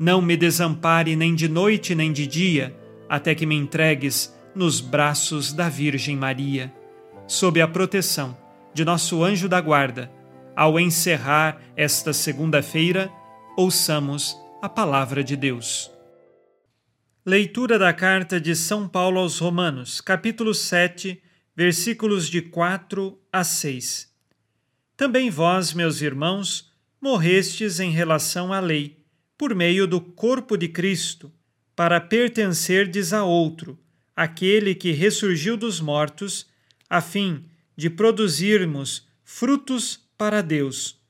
não me desampare nem de noite nem de dia, até que me entregues nos braços da Virgem Maria. Sob a proteção de nosso anjo da guarda, ao encerrar esta segunda-feira, ouçamos a palavra de Deus. Leitura da carta de São Paulo aos Romanos, capítulo 7, versículos de 4 a 6. Também vós, meus irmãos, morrestes em relação à lei por meio do corpo de Cristo, para pertencerdes a outro, aquele que ressurgiu dos mortos, a fim de produzirmos frutos para Deus.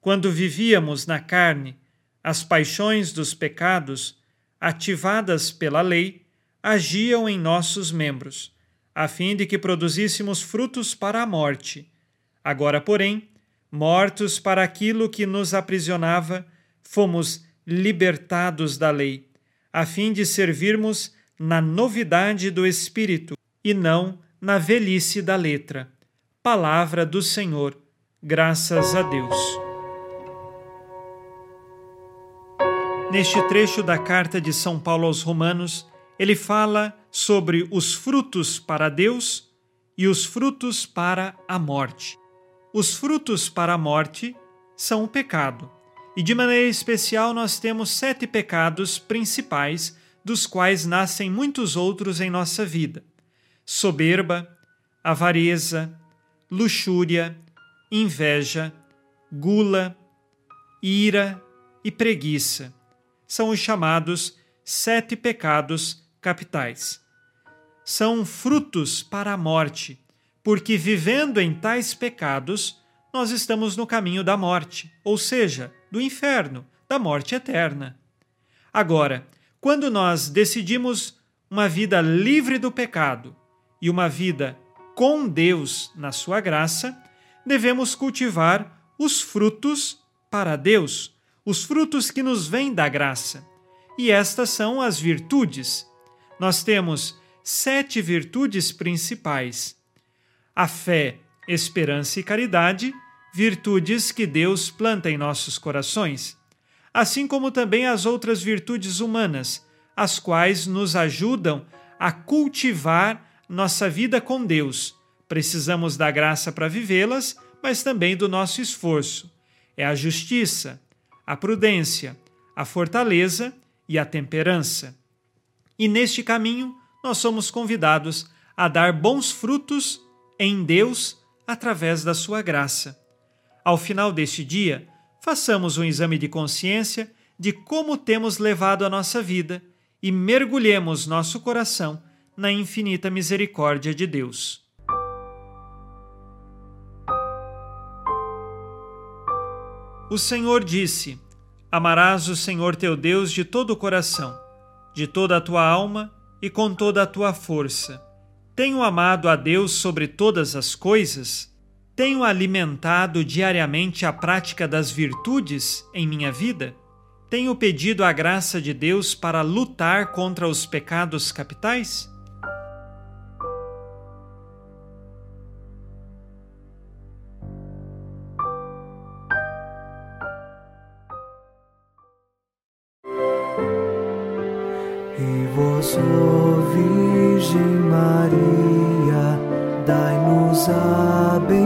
Quando vivíamos na carne, as paixões dos pecados, ativadas pela lei, agiam em nossos membros, a fim de que produzíssemos frutos para a morte. Agora, porém, mortos para aquilo que nos aprisionava, fomos libertados da lei, a fim de servirmos na novidade do Espírito e não na velhice da letra. Palavra do Senhor, graças a Deus. Neste trecho da carta de São Paulo aos Romanos, ele fala sobre os frutos para Deus e os frutos para a morte. Os frutos para a morte são o pecado. E de maneira especial, nós temos sete pecados principais, dos quais nascem muitos outros em nossa vida: soberba, avareza, luxúria, inveja, gula, ira e preguiça. São os chamados sete pecados capitais. São frutos para a morte, porque vivendo em tais pecados, nós estamos no caminho da morte, ou seja, do inferno, da morte eterna. Agora, quando nós decidimos uma vida livre do pecado e uma vida com Deus na sua graça, devemos cultivar os frutos para Deus, os frutos que nos vêm da graça. E estas são as virtudes. Nós temos sete virtudes principais: a fé, esperança e caridade virtudes que Deus planta em nossos corações, assim como também as outras virtudes humanas, as quais nos ajudam a cultivar nossa vida com Deus. Precisamos da graça para vivê-las, mas também do nosso esforço. É a justiça, a prudência, a fortaleza e a temperança. E neste caminho, nós somos convidados a dar bons frutos em Deus através da sua graça. Ao final deste dia, façamos um exame de consciência de como temos levado a nossa vida e mergulhemos nosso coração na infinita misericórdia de Deus. O Senhor disse: Amarás o Senhor teu Deus de todo o coração, de toda a tua alma e com toda a tua força. Tenho amado a Deus sobre todas as coisas tenho alimentado diariamente a prática das virtudes em minha vida? tenho pedido a graça de Deus para lutar contra os pecados capitais? E vós, Virgem Maria, dai-nos a benção